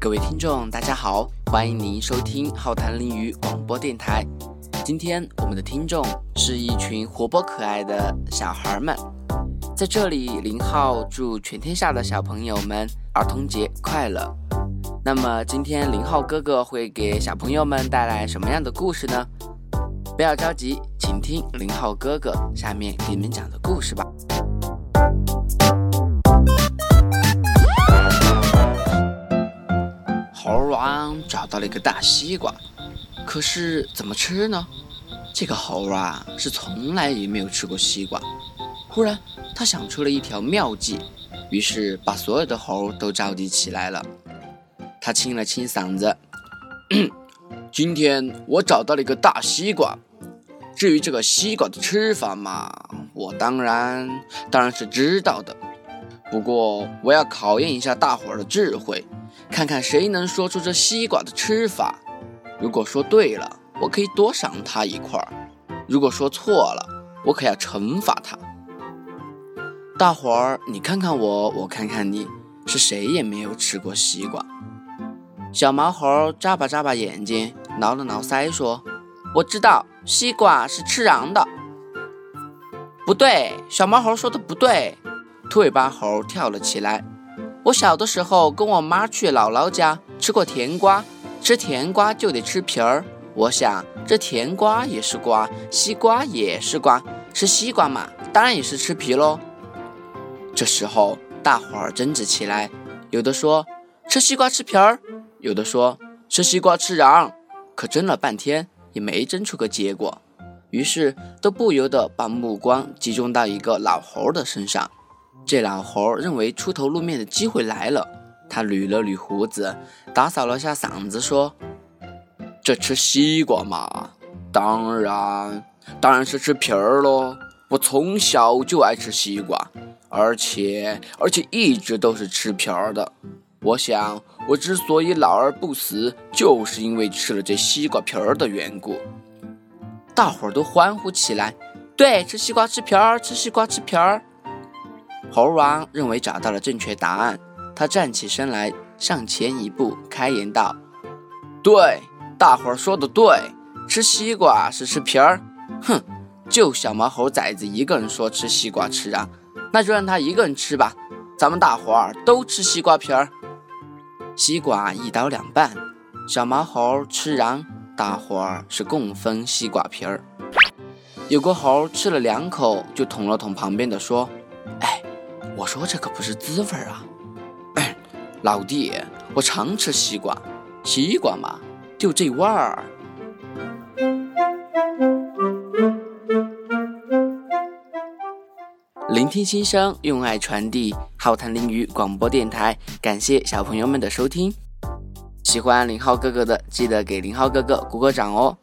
各位听众，大家好，欢迎您收听浩谈林语广播电台。今天我们的听众是一群活泼可爱的小孩们，在这里，林浩祝全天下的小朋友们儿童节快乐。那么今天林浩哥哥会给小朋友们带来什么样的故事呢？不要着急，请听林浩哥哥下面给你们讲的故事吧。到了一个大西瓜，可是怎么吃呢？这个猴啊是从来也没有吃过西瓜。忽然，他想出了一条妙计，于是把所有的猴都召集起来了。他清了清嗓子：“今天我找到了一个大西瓜。至于这个西瓜的吃法嘛，我当然当然是知道的。不过我要考验一下大伙儿的智慧。”看看谁能说出这西瓜的吃法。如果说对了，我可以多赏他一块儿；如果说错了，我可要惩罚他。大伙儿，你看看我，我看看你，是谁也没有吃过西瓜。小毛猴眨巴眨巴眼睛，挠了挠腮，说：“我知道，西瓜是吃瓤的。”不对，小毛猴说的不对。兔尾巴猴跳了起来。我小的时候跟我妈去姥姥家吃过甜瓜，吃甜瓜就得吃皮儿。我想这甜瓜也是瓜，西瓜也是瓜，吃西瓜嘛，当然也是吃皮喽。这时候大伙儿争执起来，有的说吃西瓜吃皮儿，有的说吃西瓜吃瓤，可争了半天也没争出个结果，于是都不由得把目光集中到一个老猴的身上。这老猴认为出头露面的机会来了，他捋了捋胡子，打扫了下嗓子，说：“这吃西瓜嘛，当然当然是吃皮儿喽。我从小就爱吃西瓜，而且而且一直都是吃皮儿的。我想，我之所以老而不死，就是因为吃了这西瓜皮儿的缘故。”大伙儿都欢呼起来：“对，吃西瓜吃皮儿，吃西瓜吃皮儿。”猴王认为找到了正确答案，他站起身来，上前一步，开言道：“对，大伙儿说的对，吃西瓜是吃皮儿。哼，就小毛猴崽子一个人说吃西瓜吃瓤，那就让他一个人吃吧。咱们大伙儿都吃西瓜皮儿。西瓜一刀两半，小毛猴吃瓤，大伙儿是共分西瓜皮儿。有个猴吃了两口，就捅了捅旁边的，说：“哎。”我说这可不是滋味啊！老弟，我常吃西瓜，西瓜嘛，就这味儿。聆听心声，用爱传递，浩谈林语广播电台，感谢小朋友们的收听。喜欢林浩哥哥的，记得给林浩哥哥鼓个掌哦。